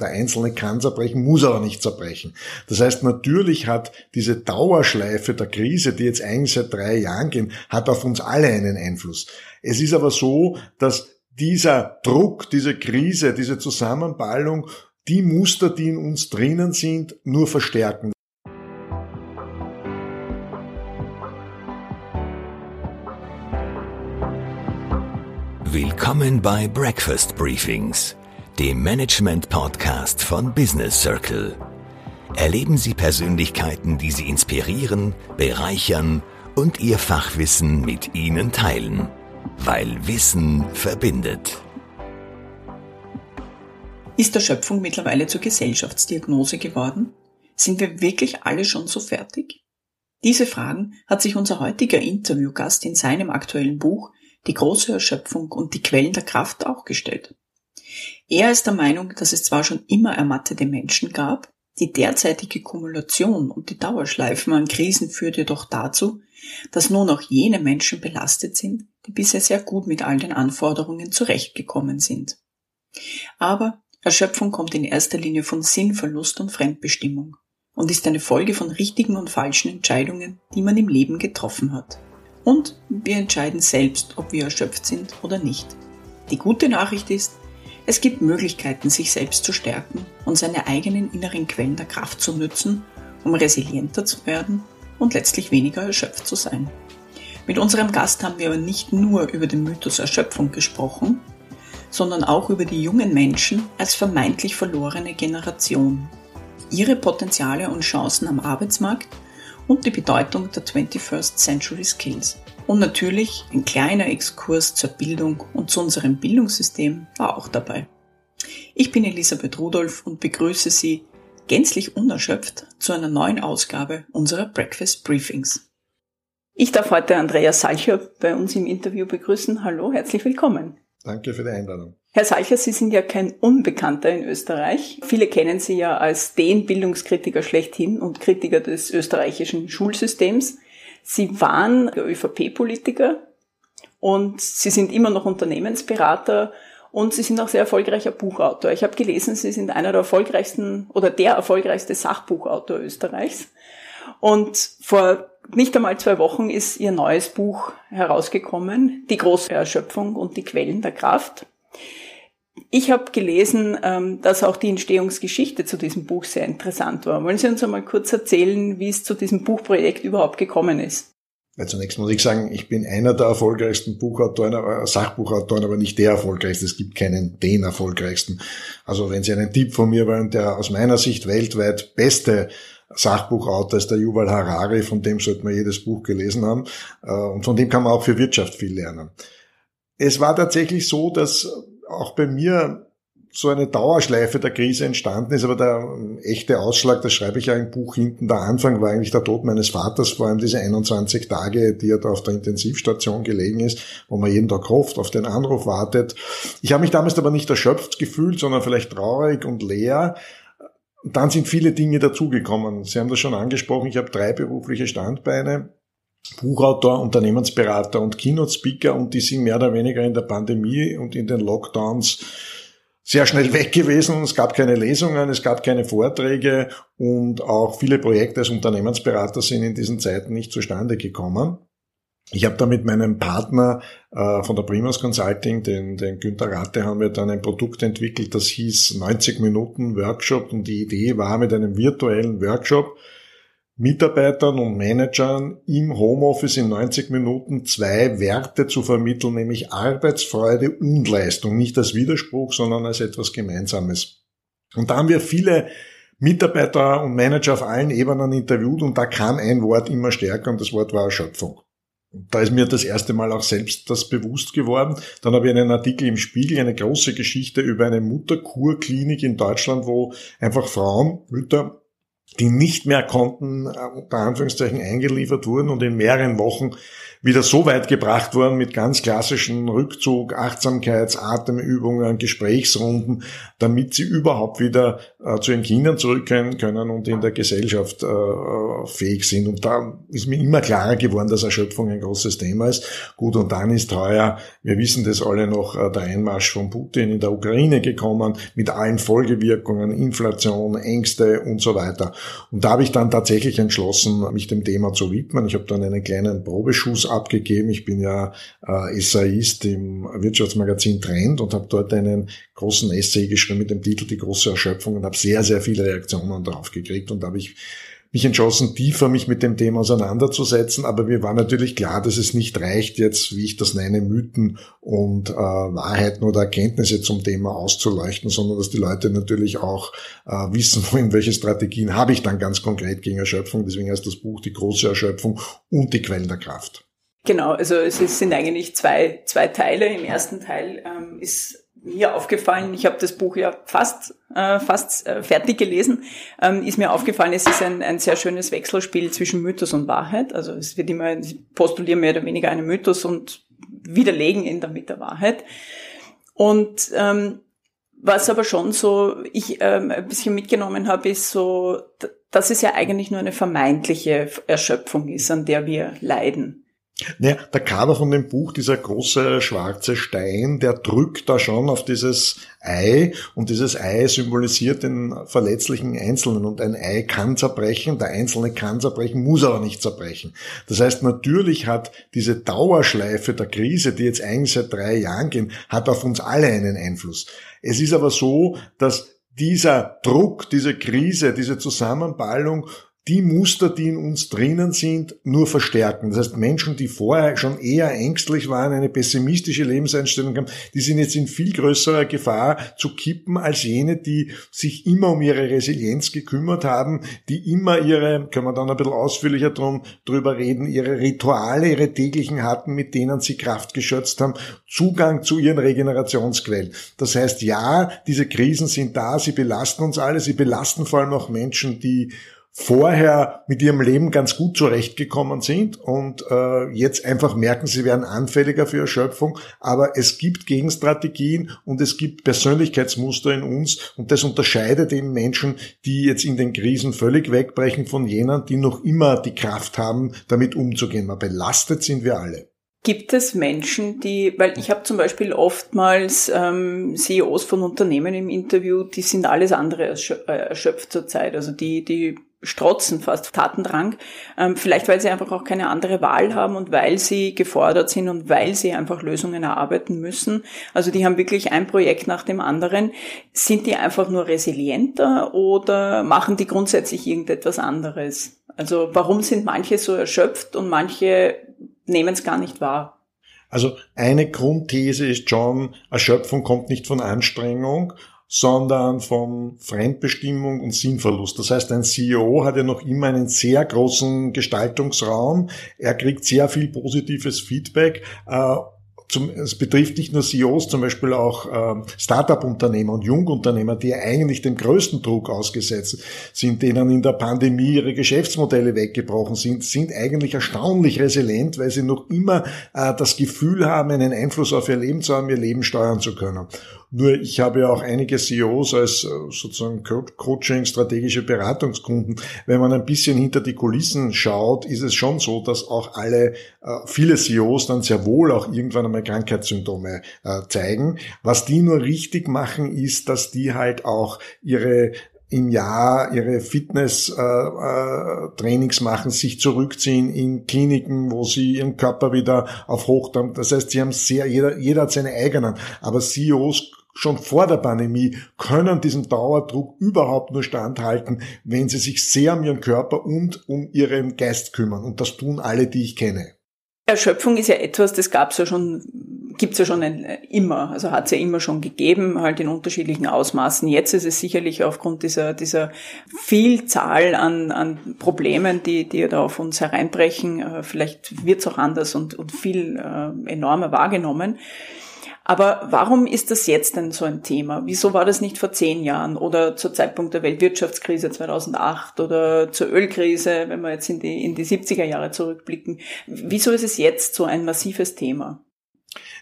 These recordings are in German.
Der Einzelne kann zerbrechen, muss aber nicht zerbrechen. Das heißt, natürlich hat diese Dauerschleife der Krise, die jetzt eigentlich seit drei Jahren gehen, hat auf uns alle einen Einfluss. Es ist aber so, dass dieser Druck, diese Krise, diese Zusammenballung, die Muster, die in uns drinnen sind, nur verstärken. Willkommen bei Breakfast Briefings dem Management-Podcast von Business Circle. Erleben Sie Persönlichkeiten, die Sie inspirieren, bereichern und Ihr Fachwissen mit Ihnen teilen. Weil Wissen verbindet. Ist der Schöpfung mittlerweile zur Gesellschaftsdiagnose geworden? Sind wir wirklich alle schon so fertig? Diese Fragen hat sich unser heutiger Interviewgast in seinem aktuellen Buch Die große Erschöpfung und die Quellen der Kraft auch gestellt. Er ist der Meinung, dass es zwar schon immer ermattete Menschen gab, die derzeitige Kumulation und die Dauerschleifen an Krisen führt jedoch dazu, dass nur noch jene Menschen belastet sind, die bisher sehr gut mit all den Anforderungen zurechtgekommen sind. Aber Erschöpfung kommt in erster Linie von Sinnverlust und Fremdbestimmung und ist eine Folge von richtigen und falschen Entscheidungen, die man im Leben getroffen hat. Und wir entscheiden selbst, ob wir erschöpft sind oder nicht. Die gute Nachricht ist, es gibt Möglichkeiten, sich selbst zu stärken und seine eigenen inneren Quellen der Kraft zu nutzen, um resilienter zu werden und letztlich weniger erschöpft zu sein. Mit unserem Gast haben wir aber nicht nur über den Mythos Erschöpfung gesprochen, sondern auch über die jungen Menschen als vermeintlich verlorene Generation, ihre Potenziale und Chancen am Arbeitsmarkt und die Bedeutung der 21st Century Skills. Und natürlich ein kleiner Exkurs zur Bildung und zu unserem Bildungssystem war auch dabei. Ich bin Elisabeth Rudolph und begrüße Sie gänzlich unerschöpft zu einer neuen Ausgabe unserer Breakfast Briefings. Ich darf heute Andreas Salcher bei uns im Interview begrüßen. Hallo, herzlich willkommen. Danke für die Einladung. Herr Salcher, Sie sind ja kein Unbekannter in Österreich. Viele kennen Sie ja als den Bildungskritiker schlechthin und Kritiker des österreichischen Schulsystems. Sie waren ÖVP-Politiker und Sie sind immer noch Unternehmensberater und Sie sind auch sehr erfolgreicher Buchautor. Ich habe gelesen, Sie sind einer der erfolgreichsten oder der erfolgreichste Sachbuchautor Österreichs. Und vor nicht einmal zwei Wochen ist Ihr neues Buch herausgekommen, Die große Erschöpfung und die Quellen der Kraft. Ich habe gelesen, ähm, dass auch die Entstehungsgeschichte zu diesem Buch sehr interessant war. Wollen Sie uns einmal kurz erzählen, wie es zu diesem Buchprojekt überhaupt gekommen ist? Ja, zunächst muss ich sagen, ich bin einer der erfolgreichsten Buchautoren, äh, Sachbuchautoren, aber nicht der erfolgreichste. Es gibt keinen den erfolgreichsten. Also wenn Sie einen Tipp von mir wollen, der aus meiner Sicht weltweit beste Sachbuchautor ist der Yuval Harari, von dem sollte man jedes Buch gelesen haben. Äh, und von dem kann man auch für Wirtschaft viel lernen. Es war tatsächlich so, dass auch bei mir so eine Dauerschleife der Krise entstanden ist, aber der echte Ausschlag, das schreibe ich ja im Buch hinten, der Anfang war eigentlich der Tod meines Vaters, vor allem diese 21 Tage, die er da auf der Intensivstation gelegen ist, wo man jeden Tag hofft, auf den Anruf wartet. Ich habe mich damals aber nicht erschöpft gefühlt, sondern vielleicht traurig und leer. dann sind viele Dinge dazugekommen. Sie haben das schon angesprochen, ich habe drei berufliche Standbeine. Buchautor, Unternehmensberater und Keynote-Speaker und die sind mehr oder weniger in der Pandemie und in den Lockdowns sehr schnell weg gewesen. Es gab keine Lesungen, es gab keine Vorträge und auch viele Projekte als Unternehmensberater sind in diesen Zeiten nicht zustande gekommen. Ich habe da mit meinem Partner äh, von der Primus Consulting, den, den Günther Ratte, haben wir dann ein Produkt entwickelt, das hieß 90 Minuten Workshop und die Idee war mit einem virtuellen Workshop Mitarbeitern und Managern im Homeoffice in 90 Minuten zwei Werte zu vermitteln, nämlich Arbeitsfreude und Leistung. Nicht als Widerspruch, sondern als etwas Gemeinsames. Und da haben wir viele Mitarbeiter und Manager auf allen Ebenen interviewt und da kam ein Wort immer stärker und das Wort war Erschöpfung. Da ist mir das erste Mal auch selbst das bewusst geworden. Dann habe ich einen Artikel im Spiegel, eine große Geschichte über eine Mutterkurklinik in Deutschland, wo einfach Frauen, Mütter die nicht mehr konnten, äh, unter Anführungszeichen eingeliefert wurden und in mehreren Wochen wieder so weit gebracht worden mit ganz klassischen Rückzug, Achtsamkeits-, Atemübungen, Gesprächsrunden, damit sie überhaupt wieder äh, zu ihren Kindern zurückkehren können und in der Gesellschaft äh, fähig sind. Und da ist mir immer klarer geworden, dass Erschöpfung ein großes Thema ist. Gut, und dann ist heuer, wir wissen das alle noch, äh, der Einmarsch von Putin in der Ukraine gekommen, mit allen Folgewirkungen, Inflation, Ängste und so weiter. Und da habe ich dann tatsächlich entschlossen, mich dem Thema zu widmen. Ich habe dann einen kleinen Probeschuss abgegeben. Ich bin ja äh, Essayist im Wirtschaftsmagazin Trend und habe dort einen großen Essay geschrieben mit dem Titel Die große Erschöpfung und habe sehr, sehr viele Reaktionen darauf gekriegt und habe ich mich entschlossen, tiefer mich mit dem Thema auseinanderzusetzen. Aber mir war natürlich klar, dass es nicht reicht, jetzt, wie ich das nenne, Mythen und äh, Wahrheiten oder Erkenntnisse zum Thema auszuleuchten, sondern dass die Leute natürlich auch äh, wissen wollen, welche Strategien habe ich dann ganz konkret gegen Erschöpfung. Deswegen heißt das Buch Die große Erschöpfung und die Quellen der Kraft. Genau, also es sind eigentlich zwei, zwei Teile. Im ersten Teil ähm, ist mir aufgefallen, ich habe das Buch ja fast, äh, fast äh, fertig gelesen, ähm, ist mir aufgefallen, es ist ein, ein sehr schönes Wechselspiel zwischen Mythos und Wahrheit. Also es wird immer, postulieren mehr oder weniger einen Mythos und widerlegen ihn dann mit der Wahrheit. Und ähm, was aber schon so ich ähm, ein bisschen mitgenommen habe, ist so, dass es ja eigentlich nur eine vermeintliche Erschöpfung ist, an der wir leiden. Naja, der Cover von dem Buch, dieser große schwarze Stein, der drückt da schon auf dieses Ei und dieses Ei symbolisiert den verletzlichen Einzelnen und ein Ei kann zerbrechen, der Einzelne kann zerbrechen, muss aber nicht zerbrechen. Das heißt, natürlich hat diese Dauerschleife der Krise, die jetzt eigentlich seit drei Jahren gehen, hat auf uns alle einen Einfluss. Es ist aber so, dass dieser Druck, diese Krise, diese Zusammenballung die Muster, die in uns drinnen sind, nur verstärken. Das heißt, Menschen, die vorher schon eher ängstlich waren, eine pessimistische Lebenseinstellung haben, die sind jetzt in viel größerer Gefahr zu kippen als jene, die sich immer um ihre Resilienz gekümmert haben, die immer ihre, können wir dann ein bisschen ausführlicher drum, drüber reden, ihre Rituale, ihre täglichen hatten, mit denen sie Kraft geschöpft haben, Zugang zu ihren Regenerationsquellen. Das heißt, ja, diese Krisen sind da, sie belasten uns alle, sie belasten vor allem auch Menschen, die vorher mit ihrem Leben ganz gut zurechtgekommen sind und äh, jetzt einfach merken, sie werden anfälliger für Erschöpfung. Aber es gibt Gegenstrategien und es gibt Persönlichkeitsmuster in uns und das unterscheidet eben Menschen, die jetzt in den Krisen völlig wegbrechen von jenen, die noch immer die Kraft haben, damit umzugehen. Mal belastet sind wir alle. Gibt es Menschen, die, weil ich habe zum Beispiel oftmals ähm, CEOs von Unternehmen im Interview, die sind alles andere äh, erschöpft zurzeit. Also die, die strotzen fast Tatendrang, ähm, vielleicht weil sie einfach auch keine andere Wahl haben und weil sie gefordert sind und weil sie einfach Lösungen erarbeiten müssen. Also die haben wirklich ein Projekt nach dem anderen. Sind die einfach nur resilienter oder machen die grundsätzlich irgendetwas anderes? Also warum sind manche so erschöpft und manche nehmen es gar nicht wahr? Also eine Grundthese ist schon, Erschöpfung kommt nicht von Anstrengung, sondern von Fremdbestimmung und Sinnverlust. Das heißt, ein CEO hat ja noch immer einen sehr großen Gestaltungsraum. Er kriegt sehr viel positives Feedback. Äh, es betrifft nicht nur CEOs, zum Beispiel auch äh, Start-up-Unternehmer und Jungunternehmer, die eigentlich dem größten Druck ausgesetzt sind, denen in der Pandemie ihre Geschäftsmodelle weggebrochen sind, sind eigentlich erstaunlich resilient, weil sie noch immer äh, das Gefühl haben, einen Einfluss auf ihr Leben zu haben, ihr Leben steuern zu können. Nur ich habe ja auch einige CEOs als äh, sozusagen Coaching, strategische Beratungskunden. Wenn man ein bisschen hinter die Kulissen schaut, ist es schon so, dass auch alle, äh, viele CEOs dann sehr wohl auch irgendwann einmal Krankheitssymptome äh, zeigen. Was die nur richtig machen, ist, dass die halt auch ihre im Jahr ihre Fitness-Trainings äh, äh, machen, sich zurückziehen in Kliniken, wo sie ihren Körper wieder auf Hoch haben. Das heißt, sie haben sehr, jeder, jeder hat seine eigenen. Aber CEOs schon vor der Pandemie können diesem Dauerdruck überhaupt nur standhalten, wenn sie sich sehr um ihren Körper und um ihren Geist kümmern. Und das tun alle, die ich kenne. Erschöpfung ist ja etwas, das gab es ja schon, gibt's ja schon ein, immer, also hat es ja immer schon gegeben, halt in unterschiedlichen Ausmaßen. Jetzt ist es sicherlich aufgrund dieser, dieser Vielzahl an, an Problemen, die, die da auf uns hereinbrechen, äh, vielleicht wird's auch anders und, und viel äh, enormer wahrgenommen. Aber warum ist das jetzt denn so ein Thema? Wieso war das nicht vor zehn Jahren oder zur Zeitpunkt der Weltwirtschaftskrise 2008 oder zur Ölkrise, wenn wir jetzt in die, in die 70er Jahre zurückblicken? Wieso ist es jetzt so ein massives Thema?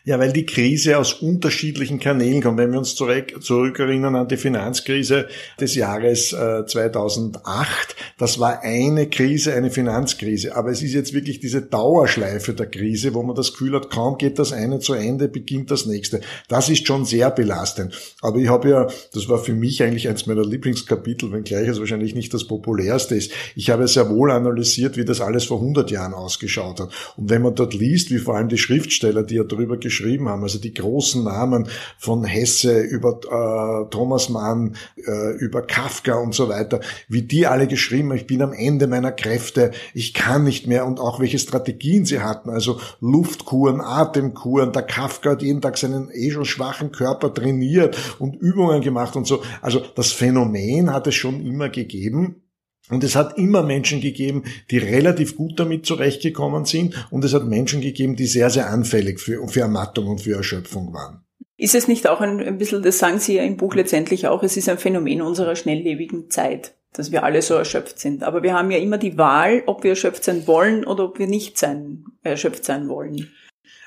Ja, weil die Krise aus unterschiedlichen Kanälen kommt. Wenn wir uns zurück, zurückerinnern an die Finanzkrise des Jahres äh, 2008, das war eine Krise, eine Finanzkrise. Aber es ist jetzt wirklich diese Dauerschleife der Krise, wo man das Gefühl hat, kaum geht das eine zu Ende, beginnt das nächste. Das ist schon sehr belastend. Aber ich habe ja, das war für mich eigentlich eins meiner Lieblingskapitel, wenngleich es wahrscheinlich nicht das populärste ist. Ich habe sehr wohl analysiert, wie das alles vor 100 Jahren ausgeschaut hat. Und wenn man dort liest, wie vor allem die Schriftsteller, die ja darüber geschrieben geschrieben haben, also die großen Namen von Hesse über äh, Thomas Mann, äh, über Kafka und so weiter, wie die alle geschrieben haben, ich bin am Ende meiner Kräfte, ich kann nicht mehr und auch welche Strategien sie hatten, also Luftkuren, Atemkuren, der Kafka hat jeden Tag seinen eh schon schwachen Körper trainiert und Übungen gemacht und so. Also das Phänomen hat es schon immer gegeben. Und es hat immer Menschen gegeben, die relativ gut damit zurechtgekommen sind. Und es hat Menschen gegeben, die sehr, sehr anfällig für, für Ermattung und für Erschöpfung waren. Ist es nicht auch ein, ein bisschen, das sagen Sie ja im Buch letztendlich auch, es ist ein Phänomen unserer schnelllebigen Zeit, dass wir alle so erschöpft sind. Aber wir haben ja immer die Wahl, ob wir erschöpft sein wollen oder ob wir nicht sein, erschöpft sein wollen.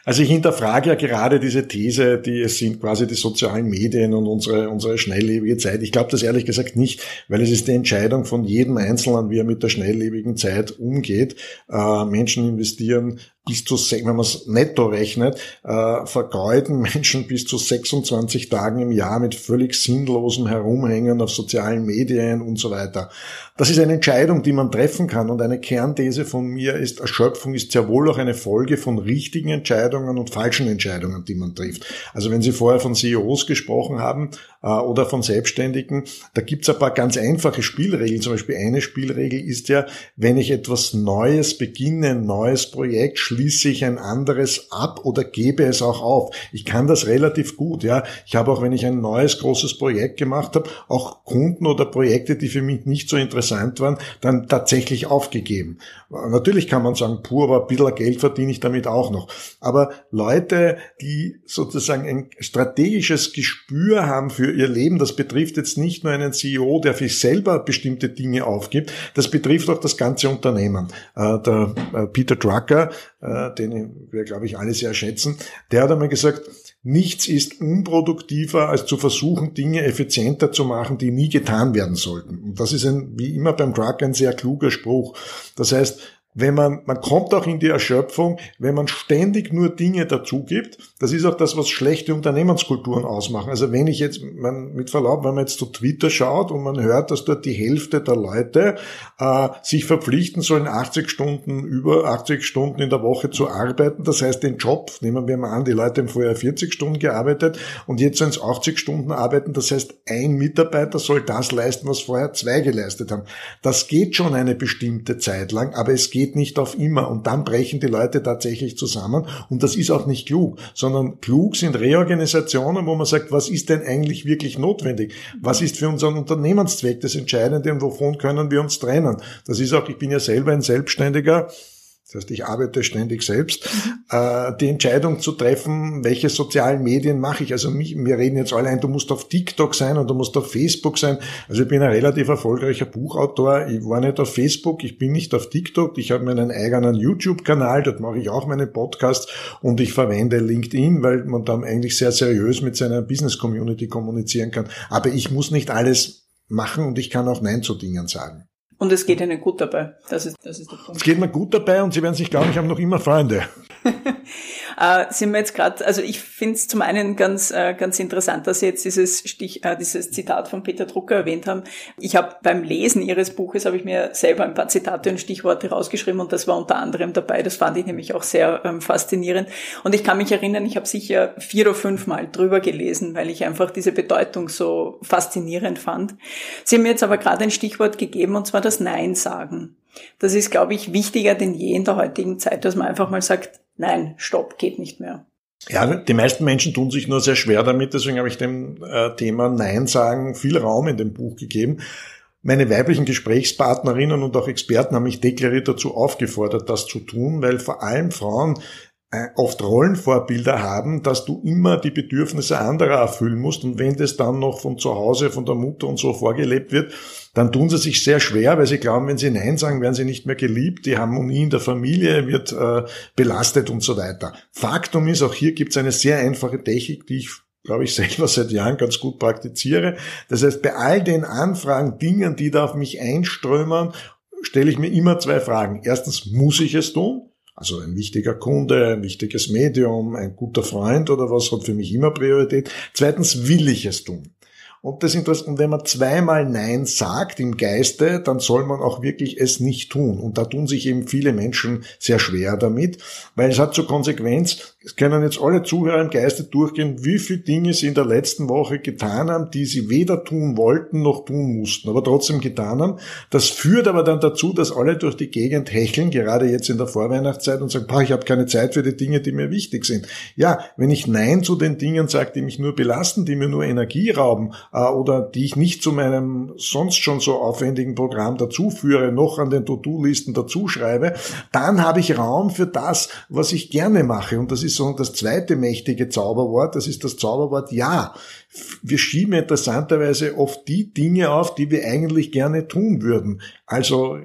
Also ich hinterfrage ja gerade diese These, die es sind quasi die sozialen Medien und unsere, unsere schnelllebige Zeit. Ich glaube das ehrlich gesagt nicht, weil es ist die Entscheidung von jedem Einzelnen, wie er mit der schnelllebigen Zeit umgeht. Äh, Menschen investieren bis zu, wenn man es netto rechnet, äh, vergeuden Menschen bis zu 26 Tagen im Jahr mit völlig sinnlosem Herumhängen auf sozialen Medien und so weiter. Das ist eine Entscheidung, die man treffen kann und eine Kernthese von mir ist, Erschöpfung ist sehr wohl auch eine Folge von richtigen Entscheidungen und falschen Entscheidungen, die man trifft. Also wenn Sie vorher von CEOs gesprochen haben äh, oder von Selbstständigen, da gibt es ein paar ganz einfache Spielregeln. Zum Beispiel eine Spielregel ist ja, wenn ich etwas Neues beginne, ein neues Projekt, schließe ich ein anderes ab oder gebe es auch auf. Ich kann das relativ gut. Ja, ich habe auch, wenn ich ein neues großes Projekt gemacht habe, auch Kunden oder Projekte, die für mich nicht so interessant waren, dann tatsächlich aufgegeben. Natürlich kann man sagen, pur, aber ein bisschen Geld verdiene ich damit auch noch. Aber Leute, die sozusagen ein strategisches Gespür haben für ihr Leben, das betrifft jetzt nicht nur einen CEO, der für sich selber bestimmte Dinge aufgibt, das betrifft auch das ganze Unternehmen. Äh, der äh, Peter Drucker, äh, den wir, glaube ich, alle sehr schätzen, der hat einmal gesagt, nichts ist unproduktiver, als zu versuchen, Dinge effizienter zu machen, die nie getan werden sollten. Und das ist ein, wie immer beim Drucker ein sehr kluger Spruch. Das heißt, wenn man, man kommt auch in die Erschöpfung, wenn man ständig nur Dinge dazu gibt. Das ist auch das, was schlechte Unternehmenskulturen ausmachen. Also wenn ich jetzt, man, mit Verlaub, wenn man jetzt zu Twitter schaut und man hört, dass dort die Hälfte der Leute äh, sich verpflichten sollen, 80 Stunden, über 80 Stunden in der Woche zu arbeiten. Das heißt, den Job, nehmen wir mal an, die Leute haben vorher 40 Stunden gearbeitet und jetzt sollen es 80 Stunden arbeiten. Das heißt, ein Mitarbeiter soll das leisten, was vorher zwei geleistet haben. Das geht schon eine bestimmte Zeit lang, aber es geht geht nicht auf immer und dann brechen die Leute tatsächlich zusammen und das ist auch nicht klug, sondern klug sind Reorganisationen, wo man sagt, was ist denn eigentlich wirklich notwendig? Was ist für unseren Unternehmenszweck das Entscheidende und wovon können wir uns trennen? Das ist auch, ich bin ja selber ein Selbstständiger, das heißt, ich arbeite ständig selbst, äh, die Entscheidung zu treffen, welche sozialen Medien mache ich. Also mich, wir reden jetzt alle ein, du musst auf TikTok sein und du musst auf Facebook sein. Also ich bin ein relativ erfolgreicher Buchautor. Ich war nicht auf Facebook, ich bin nicht auf TikTok. Ich habe meinen eigenen YouTube-Kanal, dort mache ich auch meine Podcasts und ich verwende LinkedIn, weil man dann eigentlich sehr seriös mit seiner Business-Community kommunizieren kann. Aber ich muss nicht alles machen und ich kann auch Nein zu Dingen sagen. Und es geht Ihnen gut dabei. Das ist, das ist der Punkt. Es geht mir gut dabei und Sie werden sich glauben, ich habe noch immer Freunde. äh, sind wir jetzt gerade, also ich finde es zum einen ganz, äh, ganz interessant, dass Sie jetzt dieses, Stich, äh, dieses Zitat von Peter Drucker erwähnt haben. Ich habe beim Lesen Ihres Buches, habe ich mir selber ein paar Zitate und Stichworte rausgeschrieben und das war unter anderem dabei. Das fand ich nämlich auch sehr ähm, faszinierend. Und ich kann mich erinnern, ich habe sicher vier oder fünf Mal drüber gelesen, weil ich einfach diese Bedeutung so faszinierend fand. Sie haben mir jetzt aber gerade ein Stichwort gegeben und zwar das Nein sagen. Das ist, glaube ich, wichtiger denn je in der heutigen Zeit, dass man einfach mal sagt, nein, stopp, geht nicht mehr. Ja, die meisten Menschen tun sich nur sehr schwer damit, deswegen habe ich dem äh, Thema Nein sagen viel Raum in dem Buch gegeben. Meine weiblichen Gesprächspartnerinnen und auch Experten haben mich deklariert dazu aufgefordert, das zu tun, weil vor allem Frauen oft Rollenvorbilder haben, dass du immer die Bedürfnisse anderer erfüllen musst. Und wenn das dann noch von zu Hause, von der Mutter und so vorgelebt wird, dann tun sie sich sehr schwer, weil sie glauben, wenn sie Nein sagen, werden sie nicht mehr geliebt, die Harmonie in der Familie wird äh, belastet und so weiter. Faktum ist, auch hier gibt es eine sehr einfache Technik, die ich glaube ich, selber seit Jahren ganz gut praktiziere. Das heißt, bei all den Anfragen, Dingen, die da auf mich einströmen, stelle ich mir immer zwei Fragen. Erstens, muss ich es tun? Also ein wichtiger Kunde, ein wichtiges Medium, ein guter Freund oder was hat für mich immer Priorität. Zweitens will ich es tun. Und das Interessante, wenn man zweimal Nein sagt im Geiste, dann soll man auch wirklich es nicht tun. Und da tun sich eben viele Menschen sehr schwer damit, weil es hat zur Konsequenz, es können jetzt alle Zuhörer im Geiste durchgehen, wie viele Dinge sie in der letzten Woche getan haben, die sie weder tun wollten noch tun mussten, aber trotzdem getan haben. Das führt aber dann dazu, dass alle durch die Gegend hecheln, gerade jetzt in der Vorweihnachtszeit und sagen, ich habe keine Zeit für die Dinge, die mir wichtig sind. Ja, wenn ich Nein zu den Dingen sage, die mich nur belasten, die mir nur Energie rauben äh, oder die ich nicht zu meinem sonst schon so aufwendigen Programm dazuführe, noch an den To-Do-Listen dazuschreibe, dann habe ich Raum für das, was ich gerne mache. Und das ist so das zweite mächtige Zauberwort, das ist das Zauberwort Ja. Wir schieben interessanterweise oft die Dinge auf, die wir eigentlich gerne tun würden. Also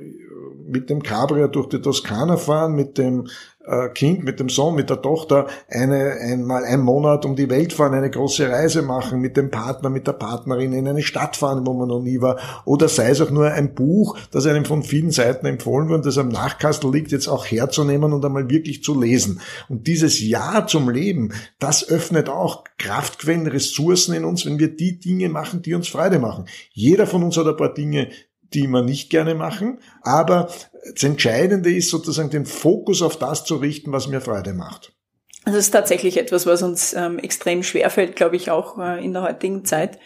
mit dem Cabrio durch die Toskana fahren, mit dem äh, Kind, mit dem Sohn, mit der Tochter eine, einmal einen Monat um die Welt fahren, eine große Reise machen, mit dem Partner, mit der Partnerin in eine Stadt fahren, wo man noch nie war, oder sei es auch nur ein Buch, das einem von vielen Seiten empfohlen wird, das am Nachkastel liegt, jetzt auch herzunehmen und einmal wirklich zu lesen. Und dieses Ja zum Leben, das öffnet auch Kraftquellen, Ressourcen in uns, wenn wir die Dinge machen, die uns Freude machen. Jeder von uns hat ein paar Dinge, die wir nicht gerne machen. Aber das Entscheidende ist sozusagen den Fokus auf das zu richten, was mir Freude macht. Das ist tatsächlich etwas, was uns ähm, extrem schwerfällt, glaube ich, auch äh, in der heutigen Zeit.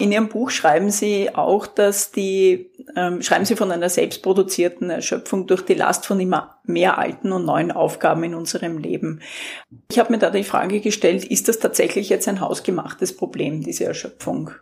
In Ihrem Buch schreiben Sie auch, dass die, ähm, schreiben Sie von einer selbstproduzierten Erschöpfung durch die Last von immer mehr alten und neuen Aufgaben in unserem Leben. Ich habe mir da die Frage gestellt, ist das tatsächlich jetzt ein hausgemachtes Problem, diese Erschöpfung?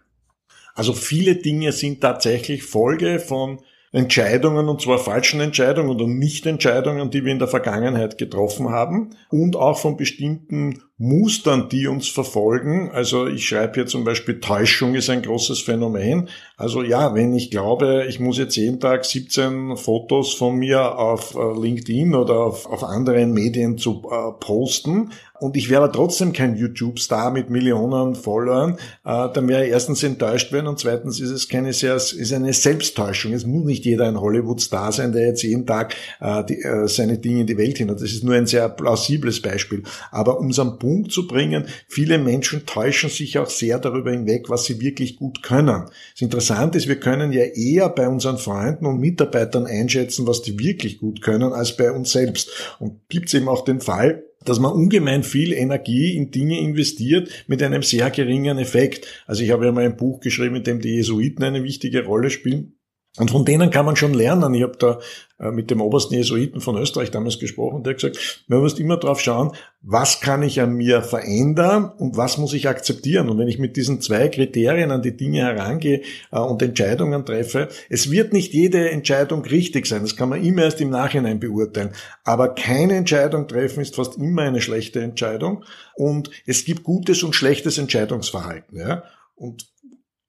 Also viele Dinge sind tatsächlich Folge von Entscheidungen, und zwar falschen Entscheidungen oder Nichtentscheidungen, die wir in der Vergangenheit getroffen haben und auch von bestimmten Mustern, die uns verfolgen. Also ich schreibe hier zum Beispiel, Täuschung ist ein großes Phänomen. Also ja, wenn ich glaube, ich muss jetzt jeden Tag 17 Fotos von mir auf äh, LinkedIn oder auf, auf anderen Medien zu äh, posten, und ich wäre trotzdem kein YouTube-Star mit Millionen Followern, äh, dann wäre ich erstens enttäuscht werden und zweitens ist es keine sehr, ist eine Selbsttäuschung. Es muss nicht jeder ein Hollywood-Star sein, der jetzt jeden Tag äh, die, äh, seine Dinge in die Welt hin hat. Das ist nur ein sehr plausibles Beispiel. Aber um am Punkt zu bringen, viele Menschen täuschen sich auch sehr darüber hinweg, was sie wirklich gut können. Das Interessante ist, wir können ja eher bei unseren Freunden und Mitarbeitern einschätzen, was die wirklich gut können, als bei uns selbst. Und gibt es eben auch den Fall, dass man ungemein viel Energie in Dinge investiert mit einem sehr geringen Effekt. Also ich habe ja mal ein Buch geschrieben, in dem die Jesuiten eine wichtige Rolle spielen. Und von denen kann man schon lernen. Ich habe da äh, mit dem obersten Jesuiten von Österreich damals gesprochen, der hat gesagt, man muss immer drauf schauen, was kann ich an mir verändern und was muss ich akzeptieren. Und wenn ich mit diesen zwei Kriterien an die Dinge herangehe äh, und Entscheidungen treffe, es wird nicht jede Entscheidung richtig sein. Das kann man immer erst im Nachhinein beurteilen. Aber keine Entscheidung treffen ist fast immer eine schlechte Entscheidung. Und es gibt gutes und schlechtes Entscheidungsverhalten. Ja? Und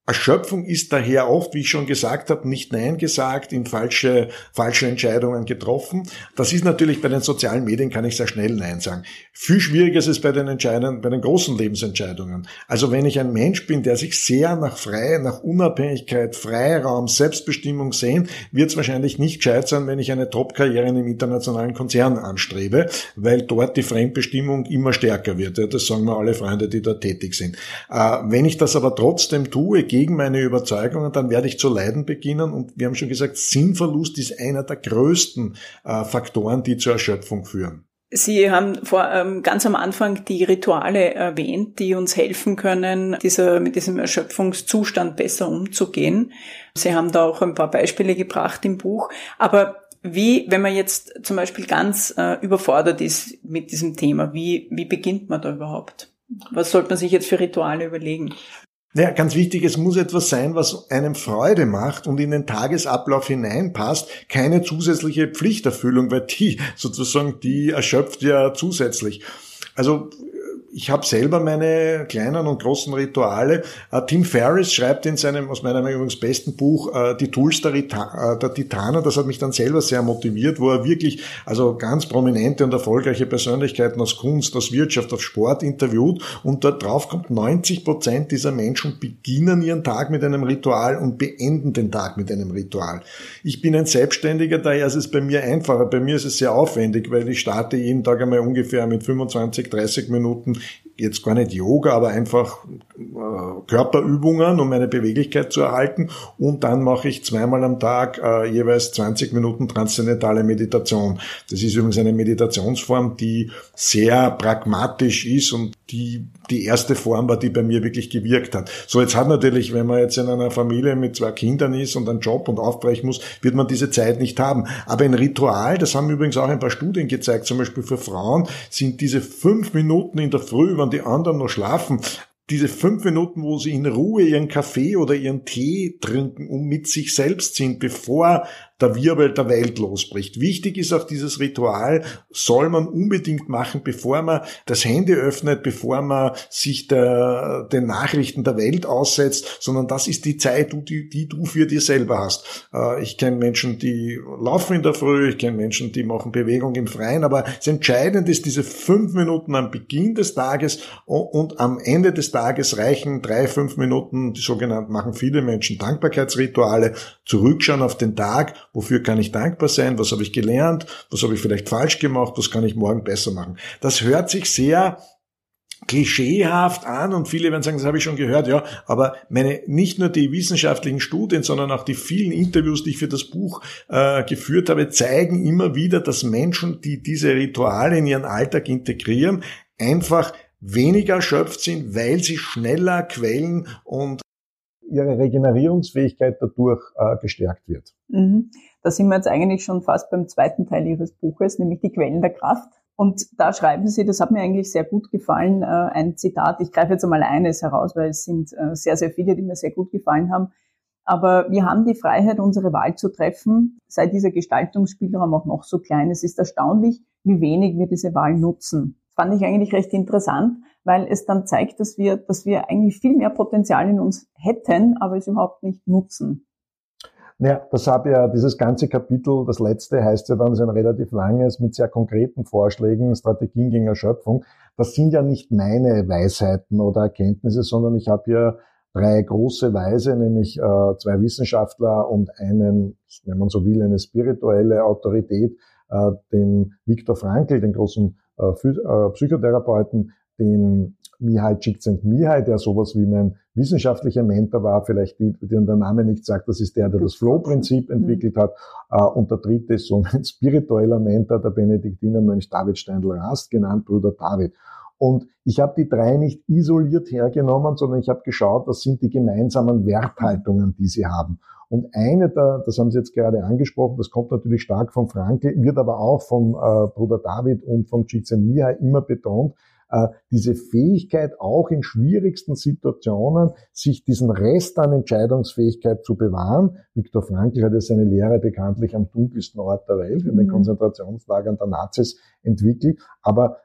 Erschöpfung ist daher oft, wie ich schon gesagt habe, nicht Nein gesagt, in falsche, falsche Entscheidungen getroffen. Das ist natürlich bei den sozialen Medien, kann ich sehr schnell Nein sagen. Viel schwieriger ist es bei den Entscheidungen, bei den großen Lebensentscheidungen. Also wenn ich ein Mensch bin, der sich sehr nach Freiheit, nach Unabhängigkeit, Freiraum, Selbstbestimmung sehnt, wird es wahrscheinlich nicht gescheit sein, wenn ich eine Top-Karriere in einem internationalen Konzern anstrebe, weil dort die Fremdbestimmung immer stärker wird. Das sagen mir alle Freunde, die dort tätig sind. Äh, wenn ich das aber trotzdem tue, gegen meine Überzeugungen, dann werde ich zu leiden beginnen. Und wir haben schon gesagt, Sinnverlust ist einer der größten äh, Faktoren, die zur Erschöpfung führen. Sie haben vor, ähm, ganz am Anfang die Rituale erwähnt, die uns helfen können, dieser, mit diesem Erschöpfungszustand besser umzugehen. Sie haben da auch ein paar Beispiele gebracht im Buch. Aber wie, wenn man jetzt zum Beispiel ganz äh, überfordert ist mit diesem Thema, wie, wie beginnt man da überhaupt? Was sollte man sich jetzt für Rituale überlegen? Ja, ganz wichtig, es muss etwas sein, was einem Freude macht und in den Tagesablauf hineinpasst. Keine zusätzliche Pflichterfüllung, weil die sozusagen, die erschöpft ja zusätzlich. Also ich habe selber meine kleinen und großen Rituale. Uh, Tim Ferriss schreibt in seinem, aus meinem übrigens besten Buch, uh, die Tools der, äh, der Titanen, das hat mich dann selber sehr motiviert, wo er wirklich also ganz prominente und erfolgreiche Persönlichkeiten aus Kunst, aus Wirtschaft, aus Sport interviewt und dort drauf kommt, 90 Prozent dieser Menschen beginnen ihren Tag mit einem Ritual und beenden den Tag mit einem Ritual. Ich bin ein Selbstständiger, daher ist es bei mir einfacher. Bei mir ist es sehr aufwendig, weil ich starte jeden Tag einmal ungefähr mit 25, 30 Minuten jetzt gar nicht Yoga, aber einfach äh, Körperübungen, um meine Beweglichkeit zu erhalten. Und dann mache ich zweimal am Tag äh, jeweils 20 Minuten transzendentale Meditation. Das ist übrigens eine Meditationsform, die sehr pragmatisch ist und die die erste Form war, die bei mir wirklich gewirkt hat. So, jetzt hat natürlich, wenn man jetzt in einer Familie mit zwei Kindern ist und einen Job und aufbrechen muss, wird man diese Zeit nicht haben. Aber ein Ritual, das haben übrigens auch ein paar Studien gezeigt, zum Beispiel für Frauen, sind diese fünf Minuten in der Früh, wenn die anderen noch schlafen, diese fünf Minuten, wo sie in Ruhe ihren Kaffee oder ihren Tee trinken und mit sich selbst sind, bevor der Wirbel der Welt losbricht. Wichtig ist auch dieses Ritual, soll man unbedingt machen, bevor man das Handy öffnet, bevor man sich der, den Nachrichten der Welt aussetzt, sondern das ist die Zeit, die, die du für dir selber hast. Äh, ich kenne Menschen, die laufen in der Früh, ich kenne Menschen, die machen Bewegung im Freien, aber das Entscheidende ist diese fünf Minuten am Beginn des Tages und am Ende des Tages reichen drei, fünf Minuten, die sogenannten machen viele Menschen Dankbarkeitsrituale, zurückschauen auf den Tag Wofür kann ich dankbar sein? Was habe ich gelernt? Was habe ich vielleicht falsch gemacht? Was kann ich morgen besser machen? Das hört sich sehr klischeehaft an und viele werden sagen, das habe ich schon gehört, ja, aber meine, nicht nur die wissenschaftlichen Studien, sondern auch die vielen Interviews, die ich für das Buch äh, geführt habe, zeigen immer wieder, dass Menschen, die diese Rituale in ihren Alltag integrieren, einfach weniger erschöpft sind, weil sie schneller quellen und ihre Regenerierungsfähigkeit dadurch äh, gestärkt wird. Mhm. Da sind wir jetzt eigentlich schon fast beim zweiten Teil Ihres Buches, nämlich die Quellen der Kraft. Und da schreiben Sie, das hat mir eigentlich sehr gut gefallen, äh, ein Zitat. Ich greife jetzt einmal eines heraus, weil es sind äh, sehr, sehr viele, die mir sehr gut gefallen haben. Aber wir haben die Freiheit, unsere Wahl zu treffen, sei dieser Gestaltungsspielraum auch noch so klein. Es ist erstaunlich, wie wenig wir diese Wahl nutzen. Das fand ich eigentlich recht interessant, weil es dann zeigt, dass wir, dass wir eigentlich viel mehr Potenzial in uns hätten, aber es überhaupt nicht nutzen. Ja, das habe ja, dieses ganze Kapitel, das letzte heißt ja dann, ist ein relativ langes mit sehr konkreten Vorschlägen, Strategien gegen Erschöpfung. Das sind ja nicht meine Weisheiten oder Erkenntnisse, sondern ich habe hier drei große Weise, nämlich äh, zwei Wissenschaftler und einen, wenn man so will, eine spirituelle Autorität, äh, den Viktor Frankl, den großen äh Psychotherapeuten, den Mihai Csikszentmihalyi, der sowas wie mein wissenschaftlicher Mentor war, vielleicht die, den der Name nicht sagt, das ist der, der das Flow-Prinzip mhm. entwickelt hat. Äh, und der dritte ist so mein spiritueller Mentor, der Benediktinermönch David Steindl-Rast, genannt Bruder David. Und ich habe die drei nicht isoliert hergenommen, sondern ich habe geschaut, was sind die gemeinsamen Werthaltungen, die sie haben. Und eine der, das haben Sie jetzt gerade angesprochen, das kommt natürlich stark von Frankl, wird aber auch von äh, Bruder David und von Csikszentmihalyi immer betont, diese Fähigkeit auch in schwierigsten Situationen, sich diesen Rest an Entscheidungsfähigkeit zu bewahren. Viktor Frankl hat ja seine Lehre bekanntlich am dunkelsten Ort der Welt, in den mhm. Konzentrationslagern der Nazis entwickelt. Aber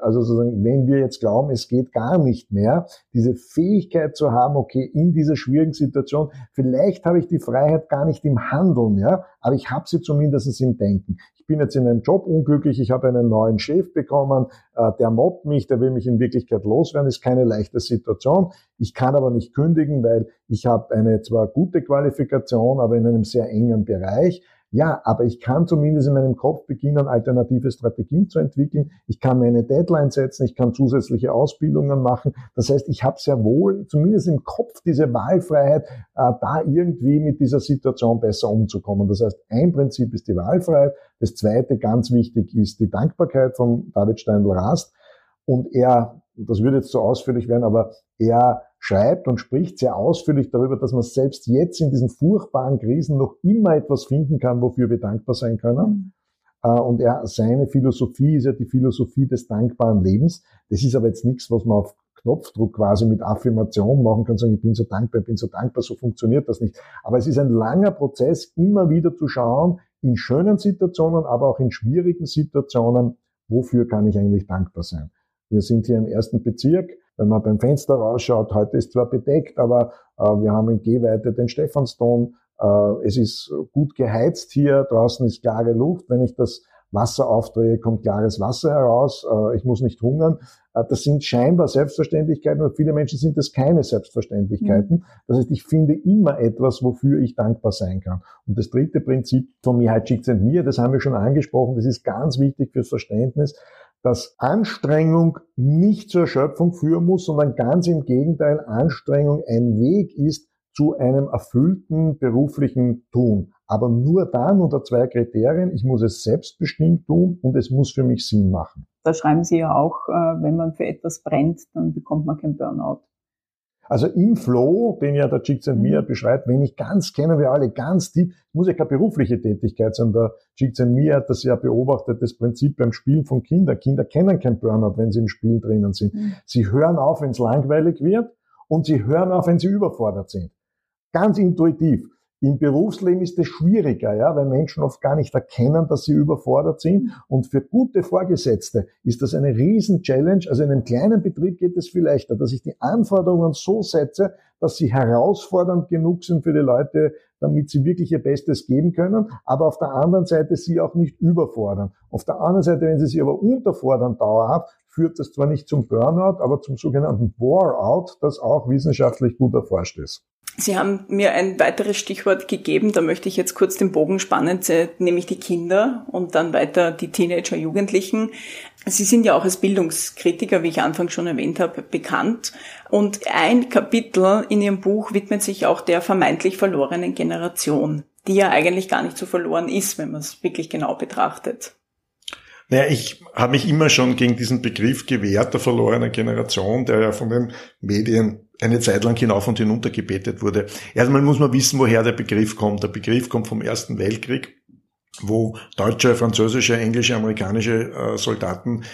also sozusagen, wenn wir jetzt glauben, es geht gar nicht mehr, diese Fähigkeit zu haben, okay, in dieser schwierigen Situation, vielleicht habe ich die Freiheit gar nicht im Handeln, ja, aber ich habe sie zumindest im Denken. Ich bin jetzt in einem Job unglücklich, ich habe einen neuen Chef bekommen, äh, der mobbt mich, der will mich in Wirklichkeit loswerden, ist keine leichte Situation. Ich kann aber nicht kündigen, weil ich habe eine zwar gute Qualifikation, aber in einem sehr engen Bereich. Ja, aber ich kann zumindest in meinem Kopf beginnen, alternative Strategien zu entwickeln. Ich kann meine Deadline setzen, ich kann zusätzliche Ausbildungen machen. Das heißt, ich habe sehr wohl zumindest im Kopf diese Wahlfreiheit, äh, da irgendwie mit dieser Situation besser umzukommen. Das heißt, ein Prinzip ist die Wahlfreiheit. Das zweite, ganz wichtig, ist die Dankbarkeit von David Steindl-Rast. Und er, das würde jetzt so ausführlich werden, aber er schreibt und spricht sehr ausführlich darüber, dass man selbst jetzt in diesen furchtbaren Krisen noch immer etwas finden kann, wofür wir dankbar sein können. Mhm. Äh, und er, seine Philosophie ist ja die Philosophie des dankbaren Lebens. Das ist aber jetzt nichts, was man auf Knopfdruck quasi mit Affirmation machen kann, sagen, ich bin so dankbar, ich bin so dankbar, so funktioniert das nicht. Aber es ist ein langer Prozess, immer wieder zu schauen, in schönen Situationen, aber auch in schwierigen Situationen, wofür kann ich eigentlich dankbar sein. Wir sind hier im ersten Bezirk. Wenn man beim Fenster rausschaut, heute ist zwar bedeckt, aber äh, wir haben in Gehweite den Stephansdom. Äh, es ist gut geheizt hier. Draußen ist klare Luft. Wenn ich das Wasser aufdrehe, kommt klares Wasser heraus. Äh, ich muss nicht hungern. Äh, das sind scheinbar Selbstverständlichkeiten, aber viele Menschen sind das keine Selbstverständlichkeiten. Mhm. Das heißt, ich finde immer etwas, wofür ich dankbar sein kann. Und das dritte Prinzip von Mihai Csikszentmihalyi, das haben wir schon angesprochen, das ist ganz wichtig fürs Verständnis, dass Anstrengung nicht zur Erschöpfung führen muss, sondern ganz im Gegenteil, Anstrengung ein Weg ist zu einem erfüllten beruflichen Tun. Aber nur dann unter zwei Kriterien. Ich muss es selbstbestimmt tun und es muss für mich Sinn machen. Da schreiben Sie ja auch, äh, wenn man für etwas brennt, dann bekommt man kein Burnout. Also im Flow, den ja der Csikszentmihalyi mhm. beschreibt, wenn ich ganz, kennen wir alle, ganz tief, muss ja keine berufliche Tätigkeit sein. Der Csikszentmihalyi hat das ja beobachtet, das Prinzip beim Spielen von Kindern. Kinder kennen kein Burnout, wenn sie im Spiel drinnen sind. Mhm. Sie hören auf, wenn es langweilig wird und sie hören auf, wenn sie überfordert sind. Ganz intuitiv. Im Berufsleben ist es schwieriger, ja, weil Menschen oft gar nicht erkennen, dass sie überfordert sind. Und für gute Vorgesetzte ist das eine Riesen-Challenge. Also in einem kleinen Betrieb geht es viel leichter, dass ich die Anforderungen so setze, dass sie herausfordernd genug sind für die Leute, damit sie wirklich ihr Bestes geben können, aber auf der anderen Seite sie auch nicht überfordern. Auf der anderen Seite, wenn sie sie aber unterfordern dauerhaft, führt das zwar nicht zum Burnout, aber zum sogenannten Bore-out, das auch wissenschaftlich gut erforscht ist. Sie haben mir ein weiteres Stichwort gegeben, da möchte ich jetzt kurz den Bogen spannen, nämlich die Kinder und dann weiter die Teenager, Jugendlichen. Sie sind ja auch als Bildungskritiker, wie ich anfangs schon erwähnt habe, bekannt. Und ein Kapitel in Ihrem Buch widmet sich auch der vermeintlich verlorenen Generation, die ja eigentlich gar nicht so verloren ist, wenn man es wirklich genau betrachtet. Naja, ich habe mich immer schon gegen diesen Begriff gewehrt, der verlorenen Generation, der ja von den Medien eine Zeit lang hinauf und hinunter gebetet wurde. Erstmal muss man wissen, woher der Begriff kommt. Der Begriff kommt vom Ersten Weltkrieg, wo deutsche, französische, englische, amerikanische äh, Soldaten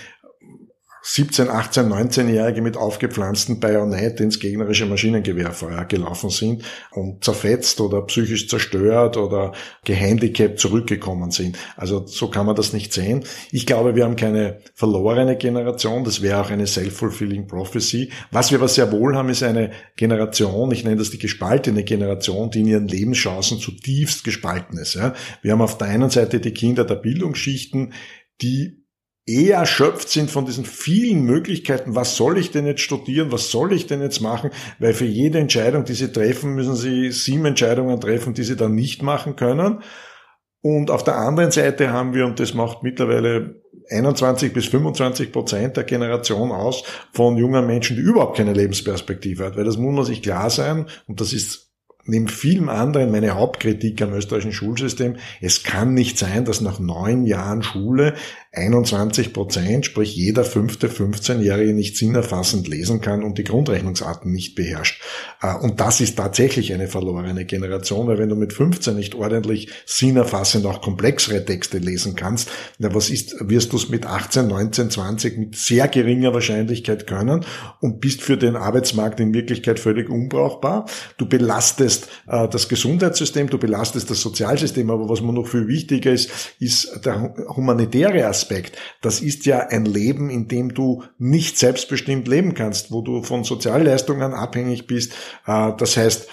17, 18, 19-Jährige mit aufgepflanzten Bajonett ins gegnerische Maschinengewehrfeuer gelaufen sind und zerfetzt oder psychisch zerstört oder gehandicapt zurückgekommen sind. Also so kann man das nicht sehen. Ich glaube, wir haben keine verlorene Generation. Das wäre auch eine self-fulfilling prophecy. Was wir aber sehr wohl haben, ist eine Generation, ich nenne das die gespaltene Generation, die in ihren Lebenschancen zutiefst gespalten ist. Wir haben auf der einen Seite die Kinder der Bildungsschichten, die eher erschöpft sind von diesen vielen Möglichkeiten, was soll ich denn jetzt studieren, was soll ich denn jetzt machen, weil für jede Entscheidung, die sie treffen, müssen sie sieben Entscheidungen treffen, die sie dann nicht machen können. Und auf der anderen Seite haben wir, und das macht mittlerweile 21 bis 25 Prozent der Generation aus, von jungen Menschen, die überhaupt keine Lebensperspektive hat, weil das muss man sich klar sein, und das ist neben vielem anderen meine Hauptkritik am österreichischen Schulsystem. Es kann nicht sein, dass nach neun Jahren Schule 21 Prozent, sprich jeder fünfte 15-Jährige nicht sinnerfassend lesen kann und die Grundrechnungsarten nicht beherrscht. Äh, und das ist tatsächlich eine verlorene Generation, weil wenn du mit 15 nicht ordentlich sinnerfassend auch komplexere Texte lesen kannst, na was ist, wirst du es mit 18, 19, 20 mit sehr geringer Wahrscheinlichkeit können und bist für den Arbeitsmarkt in Wirklichkeit völlig unbrauchbar. Du belastest äh, das Gesundheitssystem, du belastest das Sozialsystem, aber was mir noch viel wichtiger ist, ist der humanitäre Aspekt Aspekt. Das ist ja ein Leben, in dem du nicht selbstbestimmt leben kannst, wo du von Sozialleistungen abhängig bist. Äh, das heißt,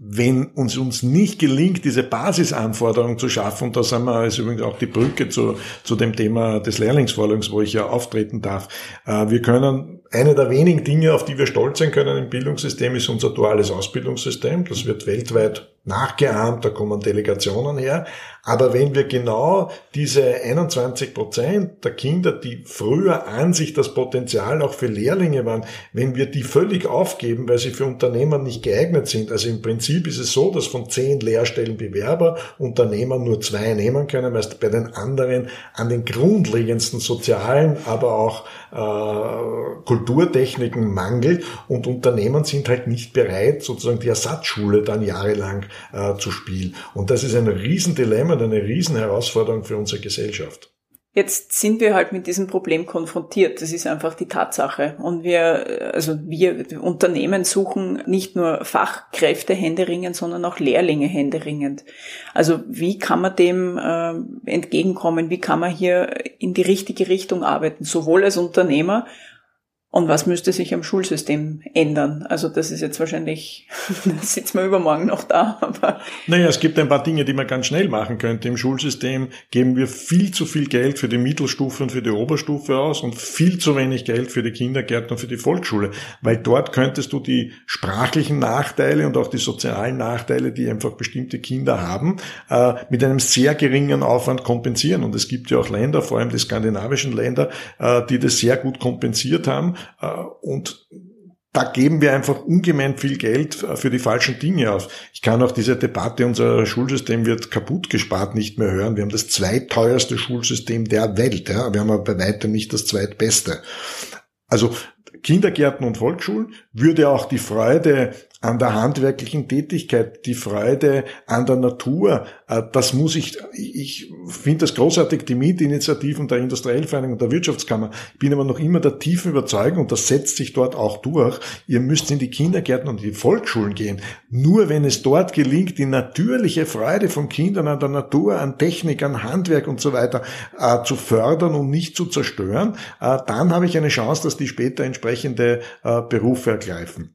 wenn uns uns nicht gelingt, diese Basisanforderungen zu schaffen, und da sind wir, ist übrigens auch die Brücke zu, zu dem Thema des Lehrlingsvorlags, wo ich ja auftreten darf. Äh, wir können, eine der wenigen Dinge, auf die wir stolz sein können im Bildungssystem, ist unser duales Ausbildungssystem. Das wird weltweit nachgeahmt, da kommen Delegationen her. Aber wenn wir genau diese 21 Prozent der Kinder, die früher an sich das Potenzial auch für Lehrlinge waren, wenn wir die völlig aufgeben, weil sie für Unternehmer nicht geeignet sind, also im Prinzip ist es so, dass von zehn Lehrstellen Bewerber Unternehmer nur zwei nehmen können, weil es bei den anderen an den grundlegendsten sozialen, aber auch äh, Kulturtechniken mangelt und Unternehmen sind halt nicht bereit, sozusagen die Ersatzschule dann jahrelang äh, zu spielen. Und das ist ein Riesendilemma und eine Riesenherausforderung für unsere Gesellschaft. Jetzt sind wir halt mit diesem Problem konfrontiert. Das ist einfach die Tatsache. Und wir, also wir Unternehmen suchen nicht nur Fachkräfte händeringend, sondern auch Lehrlinge händeringend. Also wie kann man dem äh, entgegenkommen? Wie kann man hier in die richtige Richtung arbeiten? Sowohl als Unternehmer und was müsste sich am Schulsystem ändern? Also das ist jetzt wahrscheinlich, da sitzen wir übermorgen noch da. Aber naja, es gibt ein paar Dinge, die man ganz schnell machen könnte. Im Schulsystem geben wir viel zu viel Geld für die Mittelstufe und für die Oberstufe aus und viel zu wenig Geld für die Kindergärten und für die Volksschule. Weil dort könntest du die sprachlichen Nachteile und auch die sozialen Nachteile, die einfach bestimmte Kinder haben, äh, mit einem sehr geringen Aufwand kompensieren. Und es gibt ja auch Länder, vor allem die skandinavischen Länder, äh, die das sehr gut kompensiert haben und da geben wir einfach ungemein viel Geld äh, für die falschen Dinge aus. Ich kann auch diese Debatte, unser Schulsystem wird kaputt gespart, nicht mehr hören. Wir haben das zweiteuerste Schulsystem der Welt. Ja. Wir haben aber bei weitem nicht das zweitbeste. Also Kindergärten und Volksschulen würde auch die Freude an der handwerklichen Tätigkeit, die Freude an der Natur, äh, das muss ich, ich finde das großartig, die Mietinitiativen der Industriellvereinigung und der Wirtschaftskammer. Ich bin aber noch immer der tiefen Überzeugung, und das setzt sich dort auch durch, ihr müsst in die Kindergärten und die Volksschulen gehen. Nur wenn es dort gelingt, die natürliche Freude von Kindern an der Natur, an Technik, an Handwerk und so weiter äh, zu fördern und nicht zu zerstören, äh, dann habe ich eine Chance, dass die später entsprechende äh, Berufe ergreifen.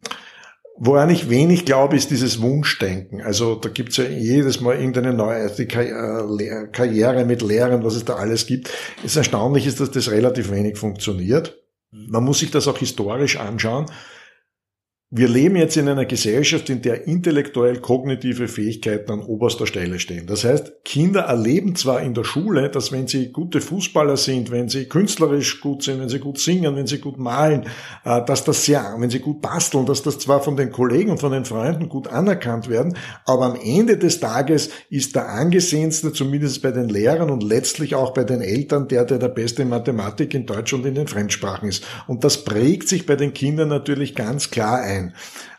Woran ich wenig glaube, ist dieses Wunschdenken. Also da gibt's ja jedes Mal irgendeine neue äh, Karriere mit Lehrern, was es da alles gibt. Es erstaunlich ist, dass das relativ wenig funktioniert. Man muss sich das auch historisch anschauen. Wir leben jetzt in einer Gesellschaft, in der intellektuell kognitive Fähigkeiten an oberster Stelle stehen. Das heißt, Kinder erleben zwar in der Schule, dass wenn sie gute Fußballer sind, wenn sie künstlerisch gut sind, wenn sie gut singen, wenn sie gut malen, äh, dass das sehr, wenn sie gut basteln, dass das zwar von den Kollegen und von den Freunden gut anerkannt werden, aber am Ende des Tages ist der angesehenste, zumindest bei den Lehrern und letztlich auch bei den Eltern, der, der der beste Mathematik in Deutsch und in den Fremdsprachen ist. Und das prägt sich bei den Kindern natürlich ganz klar ein sein.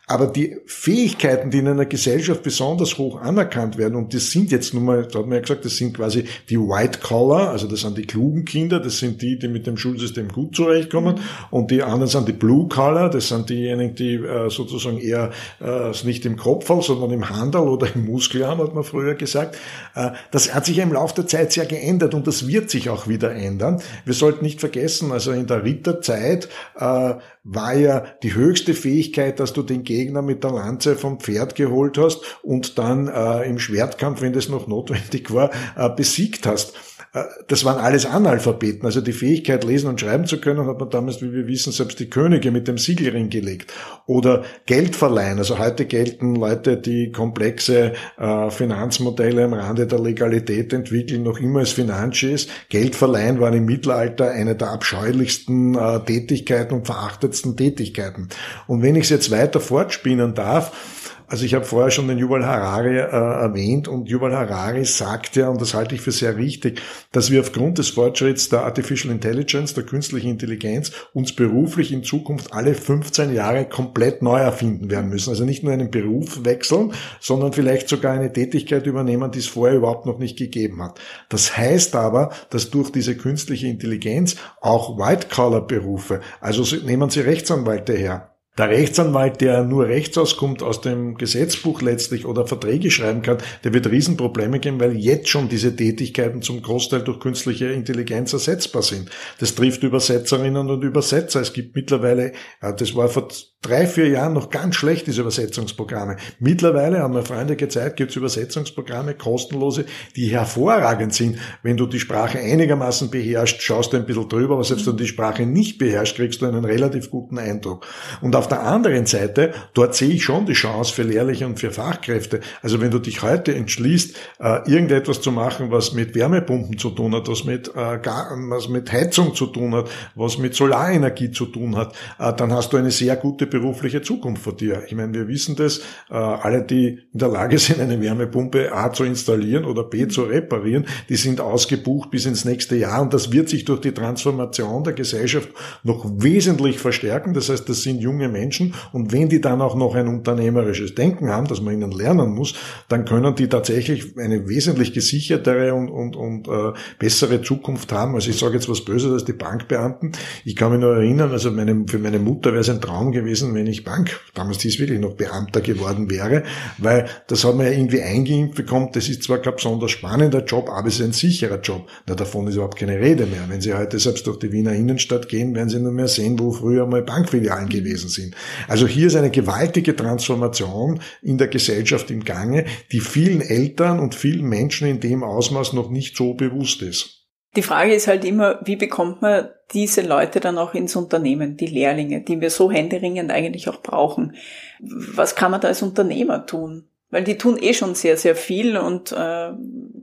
Aber die Fähigkeiten, die in einer Gesellschaft besonders hoch anerkannt werden, und das sind jetzt nun mal, da hat man ja gesagt, das sind quasi die White Collar, also das sind die klugen Kinder, das sind die, die mit dem Schulsystem gut zurechtkommen, und die anderen sind die Blue Collar, das sind diejenigen, die äh, sozusagen eher äh, nicht im Kopf haben, sondern im Handel oder im Muskel haben, hat man früher gesagt. Äh, das hat sich im Laufe der Zeit sehr geändert und das wird sich auch wieder ändern. Wir sollten nicht vergessen, also in der Ritterzeit äh, war ja die höchste Fähigkeit, dass du den Gegner mit der Lanze vom Pferd geholt hast und dann äh, im Schwertkampf, wenn das noch notwendig war, äh, besiegt hast. Äh, das waren alles Analphabeten. Also die Fähigkeit, lesen und schreiben zu können, hat man damals, wie wir wissen, selbst die Könige mit dem Siegelring gelegt. Oder Geld verleihen. Also heute gelten Leute, die komplexe äh, Finanzmodelle am Rande der Legalität entwickeln, noch immer als Finanzschies. Geld verleihen war im Mittelalter eine der abscheulichsten äh, Tätigkeiten und verachtetsten Tätigkeiten. Und wenn ich es jetzt weiter fortspinnen darf, also ich habe vorher schon den Yuval Harari äh, erwähnt und Yuval Harari sagt ja, und das halte ich für sehr richtig, dass wir aufgrund des Fortschritts der Artificial Intelligence, der künstlichen Intelligenz, uns beruflich in Zukunft alle 15 Jahre komplett neu erfinden werden müssen. Also nicht nur einen Beruf wechseln, sondern vielleicht sogar eine Tätigkeit übernehmen, die es vorher überhaupt noch nicht gegeben hat. Das heißt aber, dass durch diese künstliche Intelligenz auch White-Collar-Berufe, also nehmen Sie Rechtsanwälte her, der Rechtsanwalt, der nur rechts auskommt aus dem Gesetzbuch letztlich oder Verträge schreiben kann, der wird Riesenprobleme geben, weil jetzt schon diese Tätigkeiten zum Großteil durch künstliche Intelligenz ersetzbar sind. Das trifft Übersetzerinnen und Übersetzer. Es gibt mittlerweile, das war vor drei, vier Jahren noch ganz schlecht, diese Übersetzungsprogramme. Mittlerweile, haben mir Freunde gezeigt, gibt es Übersetzungsprogramme, kostenlose, die hervorragend sind. Wenn du die Sprache einigermaßen beherrschst, schaust du ein bisschen drüber, aber selbst wenn du die Sprache nicht beherrschst, kriegst du einen relativ guten Eindruck. Und auf der anderen Seite, dort sehe ich schon die Chance für Lehrliche und für Fachkräfte. Also wenn du dich heute entschließt, äh, irgendetwas zu machen, was mit Wärmepumpen zu tun hat, was mit, äh, was mit Heizung zu tun hat, was mit Solarenergie zu tun hat, äh, dann hast du eine sehr gute berufliche Zukunft vor dir. Ich meine, wir wissen das, alle, die in der Lage sind, eine Wärmepumpe A zu installieren oder B zu reparieren, die sind ausgebucht bis ins nächste Jahr und das wird sich durch die Transformation der Gesellschaft noch wesentlich verstärken. Das heißt, das sind junge Menschen und wenn die dann auch noch ein unternehmerisches Denken haben, das man ihnen lernen muss, dann können die tatsächlich eine wesentlich gesichertere und, und, und äh, bessere Zukunft haben. Also ich sage jetzt was Böses als die Bankbeamten. Ich kann mich nur erinnern, also meine, für meine Mutter wäre es ein Traum gewesen, wenn ich Bank, damals die wirklich noch Beamter geworden wäre, weil das hat man ja irgendwie eingeimpft bekommen, das ist zwar kein besonders spannender Job, aber es ist ein sicherer Job. Na, davon ist überhaupt keine Rede mehr. Wenn Sie heute selbst durch die Wiener Innenstadt gehen, werden Sie nur mehr sehen, wo früher mal Bankfilialen gewesen sind. Also hier ist eine gewaltige Transformation in der Gesellschaft im Gange, die vielen Eltern und vielen Menschen in dem Ausmaß noch nicht so bewusst ist. Die Frage ist halt immer, wie bekommt man diese Leute dann auch ins Unternehmen, die Lehrlinge, die wir so händeringend eigentlich auch brauchen. Was kann man da als Unternehmer tun? Weil die tun eh schon sehr, sehr viel und äh,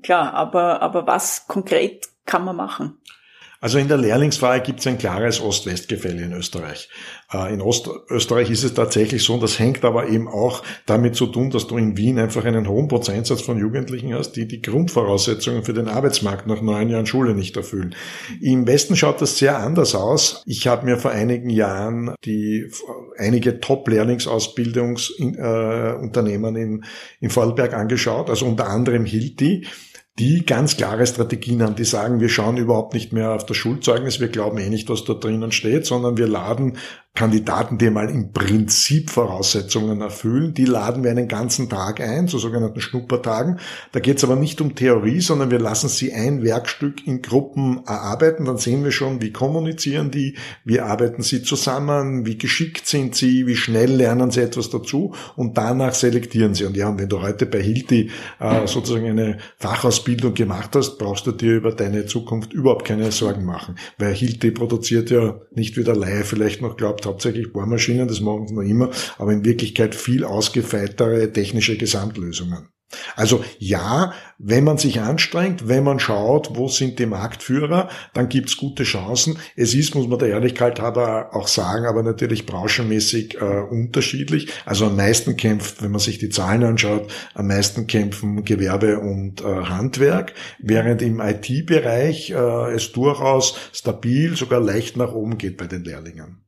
klar, aber, aber was konkret kann man machen? Also in der Lehrlingsfrage gibt es ein klares Ost-West-Gefälle in Österreich. Äh, in Ostösterreich ist es tatsächlich so, und das hängt aber eben auch damit zu tun, dass du in Wien einfach einen hohen Prozentsatz von Jugendlichen hast, die die Grundvoraussetzungen für den Arbeitsmarkt nach neun Jahren Schule nicht erfüllen. Im Westen schaut das sehr anders aus. Ich habe mir vor einigen Jahren die einige Top-Lehrlingsausbildungsunternehmen äh, in, in Vorarlberg angeschaut, also unter anderem Hilti die ganz klare Strategien haben, die sagen, wir schauen überhaupt nicht mehr auf das Schulzeugnis, wir glauben eh nicht, was da drinnen steht, sondern wir laden Kandidaten, die mal im Prinzip Voraussetzungen erfüllen, die laden wir einen ganzen Tag ein, zu sogenannten Schnuppertagen. Da geht es aber nicht um Theorie, sondern wir lassen sie ein Werkstück in Gruppen erarbeiten. Dann sehen wir schon, wie kommunizieren die, wie arbeiten sie zusammen, wie geschickt sind sie, wie schnell lernen sie etwas dazu und danach selektieren sie. Und ja, wenn du heute bei Hilti äh, sozusagen eine Fachausbildung gemacht hast, brauchst du dir über deine Zukunft überhaupt keine Sorgen machen, weil Hilti produziert ja nicht wie der Laie vielleicht noch glaubt, gehabt, hauptsächlich Bohrmaschinen, das machen sie noch immer, aber in Wirklichkeit viel ausgefeiltere technische Gesamtlösungen. Also ja, wenn man sich anstrengt, wenn man schaut, wo sind die Marktführer, dann gibt's gute Chancen. Es ist, muss man der Ehrlichkeit halber auch sagen, aber natürlich branchenmäßig äh, unterschiedlich. Also am meisten kämpft, wenn man sich die Zahlen anschaut, am meisten kämpfen Gewerbe und äh, Handwerk, während im IT-Bereich äh, es durchaus stabil, sogar leicht nach oben geht bei den Lehrlingen.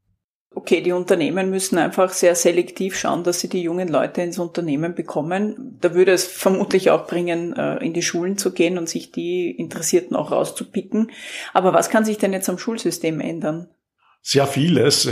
Okay, die Unternehmen müssen einfach sehr selektiv schauen, dass sie die jungen Leute ins Unternehmen bekommen. Da würde es vermutlich auch bringen, äh, in die Schulen zu gehen und sich die Interessierten auch rauszupicken. Aber was kann sich denn jetzt am Schulsystem ändern? Sehr vieles.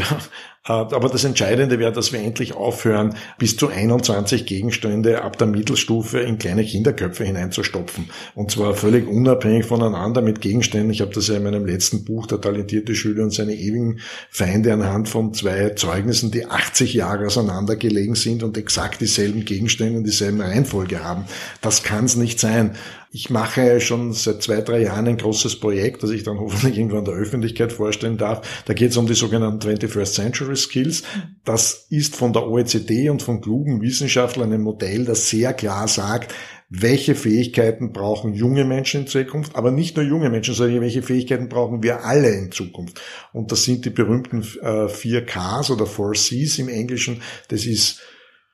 Äh, aber das Entscheidende wäre, dass wir endlich aufhören, bis zu 21 Gegenstände ab der Mittelstufe in kleine Kinderköpfe hineinzustopfen. Und zwar völlig unabhängig voneinander mit Gegenständen. Ich habe das ja in meinem letzten Buch, Der talentierte Schüler und seine ewigen Feinde, anhand von zwei Zeugnissen, die 80 Jahre auseinandergelegen sind und exakt dieselben Gegenstände und dieselben Reihenfolge haben. Das kann es nicht sein. Ich mache schon seit zwei, drei Jahren ein großes Projekt, das ich dann hoffentlich irgendwann der Öffentlichkeit vorstellen darf. Da geht es um die sogenannten 21st Century Skills. Das ist von der OECD und von klugen Wissenschaftlern ein Modell, das sehr klar sagt, welche Fähigkeiten brauchen junge Menschen in Zukunft, aber nicht nur junge Menschen, sondern welche Fähigkeiten brauchen wir alle in Zukunft. Und das sind die berühmten äh, 4Ks oder 4Cs im Englischen. Das ist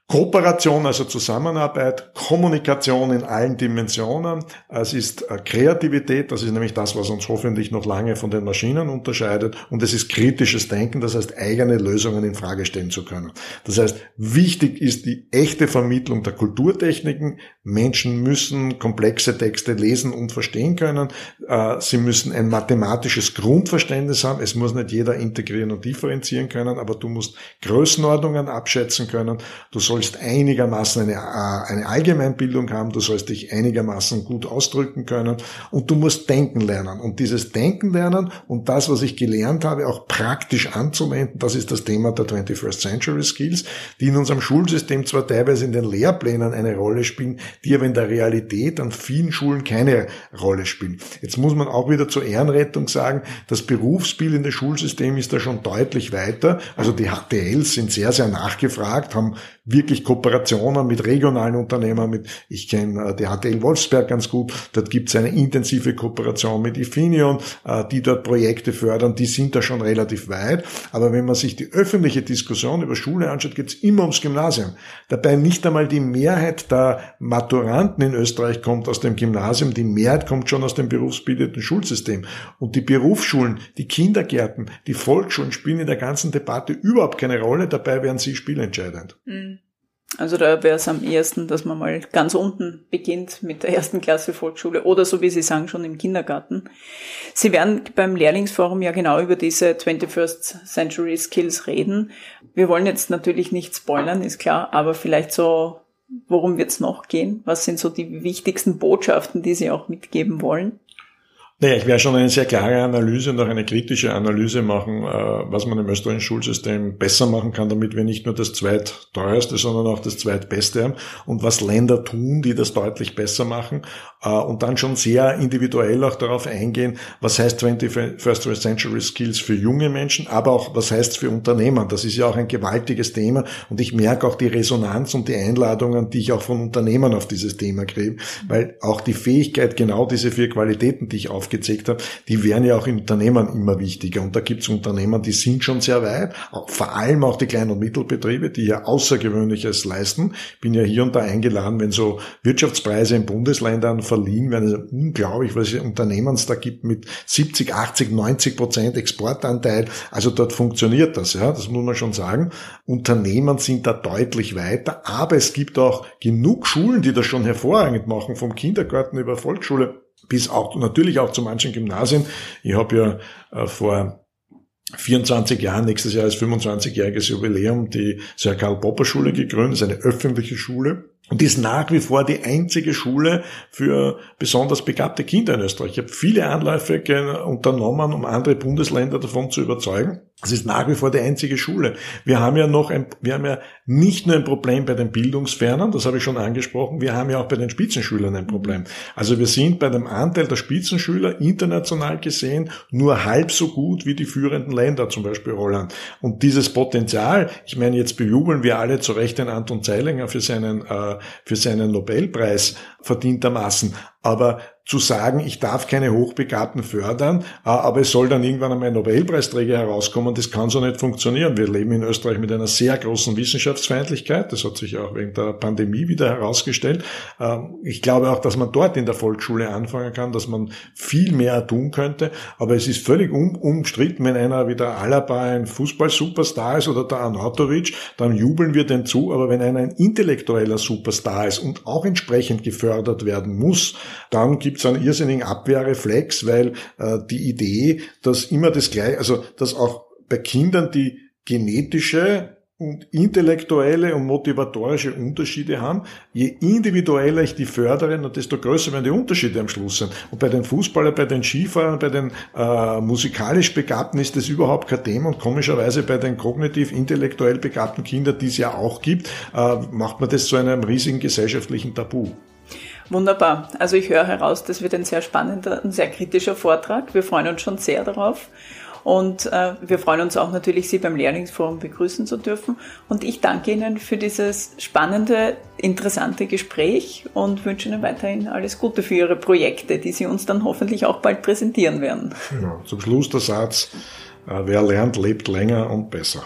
Kooperation, also Zusammenarbeit, Kommunikation in allen Dimensionen. Es ist äh, Kreativität, das ist nämlich das, was uns hoffentlich noch lange von den Maschinen unterscheidet. Und es ist kritisches Denken, das heißt eigene Lösungen in Frage stellen zu können. Das heißt, wichtig ist die echte Vermittlung der Kulturtechniken. Menschen müssen komplexe Texte lesen und verstehen können. Äh, sie müssen ein mathematisches Grundverständnis haben. Es muss nicht jeder integrieren und differenzieren können, aber du musst Größenordnungen abschätzen können. Du einigermaßen eine, äh, eine Allgemeinbildung haben, du sollst dich einigermaßen gut ausdrücken können und du musst denken lernen. Und dieses Denken lernen und das, was ich gelernt habe, auch praktisch anzuwenden, das ist das Thema der 21st Century Skills, die in unserem Schulsystem zwar teilweise in den Lehrplänen eine Rolle spielen, die aber in der Realität an vielen Schulen keine Rolle spielen. Jetzt muss man auch wieder zur Ehrenrettung sagen, das berufsbildende Schulsystem ist da schon deutlich weiter. Also die HTLs sind sehr, sehr nachgefragt, haben wirklich Kooperationen mit regionalen Unternehmen, mit, ich kenne äh, die HTL Wolfsberg ganz gut, dort gibt es eine intensive Kooperation mit Ifinion, äh, die dort Projekte fördern, die sind da schon relativ weit. Aber wenn man sich die öffentliche Diskussion über Schule anschaut, geht es immer ums Gymnasium. Dabei nicht einmal die Mehrheit der Maturanten in Österreich kommt aus dem Gymnasium, die Mehrheit kommt schon aus dem berufsbildenden Schulsystem. Und die Berufsschulen, die Kindergärten, die Volksschulen spielen in der ganzen Debatte überhaupt keine Rolle. Dabei werden sie spielentscheidend. Mhm. Also da wäre es am ehesten, dass man mal ganz unten beginnt mit der ersten Klasse Volksschule oder so wie Sie sagen schon im Kindergarten. Sie werden beim Lehrlingsforum ja genau über diese 21st Century Skills reden. Wir wollen jetzt natürlich nicht spoilern, ist klar, aber vielleicht so, worum wird es noch gehen? Was sind so die wichtigsten Botschaften, die Sie auch mitgeben wollen? Naja, ich werde schon eine sehr klare Analyse und auch eine kritische Analyse machen, äh, was man im österreichischen Schulsystem besser machen kann, damit wir nicht nur das zweitteuerste, sondern auch das zweitbeste haben und was Länder tun, die das deutlich besser machen äh, und dann schon sehr individuell auch darauf eingehen, was heißt 21st Century Skills für junge Menschen, aber auch was heißt es für Unternehmen. Das ist ja auch ein gewaltiges Thema und ich merke auch die Resonanz und die Einladungen, die ich auch von Unternehmen auf dieses Thema kriege, weil auch die Fähigkeit, genau diese vier Qualitäten, die ich auf aufgezählt habe, die werden ja auch in Unternehmen immer wichtiger. Und da gibt es Unternehmen, die sind schon sehr weit, vor allem auch die Kleinen- und Mittelbetriebe, die ja Außergewöhnliches leisten. Bin ja hier und da eingeladen, wenn so Wirtschaftspreise in Bundesländern verliehen werden. Also unglaublich, was es Unternehmens da gibt mit 70, 80, 90 Prozent Exportanteil. Also dort funktioniert das, ja, das muss man schon sagen. Unternehmen sind da deutlich weiter, aber es gibt auch genug Schulen, die das schon hervorragend machen, vom Kindergarten über Volksschule bis auch natürlich auch zu manchen Gymnasien. Ich habe ja äh, vor 24 Jahren, nächstes Jahr ist 25-jähriges Jubiläum, die Sir Karl Popper Schule gegründet, ist eine öffentliche Schule und ist nach wie vor die einzige Schule für besonders begabte Kinder in Österreich. Ich habe viele Anläufe unternommen, um andere Bundesländer davon zu überzeugen. Es ist nach wie vor die einzige Schule. Wir haben ja noch ein, wir haben ja nicht nur ein Problem bei den Bildungsfernen, das habe ich schon angesprochen, wir haben ja auch bei den Spitzenschülern ein Problem. Also wir sind bei dem Anteil der Spitzenschüler international gesehen nur halb so gut wie die führenden Länder, zum Beispiel Holland. Und dieses Potenzial, ich meine, jetzt bejubeln wir alle zu Recht den Anton Zeilinger für seinen, äh, für seinen Nobelpreis verdientermaßen. Aber zu sagen, ich darf keine Hochbegabten fördern, äh, aber es soll dann irgendwann einmal ein Nobelpreisträger herauskommen, das kann so nicht funktionieren. Wir leben in Österreich mit einer sehr großen Wissenschaftsfeindlichkeit. Das hat sich auch wegen der Pandemie wieder herausgestellt. Ähm, ich glaube auch, dass man dort in der Volksschule anfangen kann, dass man viel mehr tun könnte. Aber es ist völlig umstritten, wenn einer wie der Alaba ein Fußball-Superstar ist oder der Anatovic, dann jubeln wir den zu. Aber wenn einer ein intellektueller Superstar ist und auch entsprechend gefördert werden muss, dann gibt es einen irrsinnigen Abwehrreflex, weil äh, die Idee, dass immer das gleiche, also dass auch bei Kindern die genetische und intellektuelle und motivatorische Unterschiede haben. Je individueller ich die fördere, desto größer werden die Unterschiede am Schluss sein. Und bei den Fußballern, bei den Skifahrern, bei den äh, musikalisch Begabten ist das überhaupt kein Thema. Und komischerweise bei den kognitiv-intellektuell begabten Kindern, die es ja auch gibt, äh, macht man das zu einem riesigen gesellschaftlichen Tabu. Wunderbar. Also ich höre heraus, das wird ein sehr spannender, ein sehr kritischer Vortrag. Wir freuen uns schon sehr darauf. Und äh, wir freuen uns auch natürlich, Sie beim Lehrlingsforum begrüßen zu dürfen. Und ich danke Ihnen für dieses spannende, interessante Gespräch und wünsche Ihnen weiterhin alles Gute für Ihre Projekte, die Sie uns dann hoffentlich auch bald präsentieren werden. Ja, zum Schluss der Satz, äh, wer lernt, lebt länger und besser.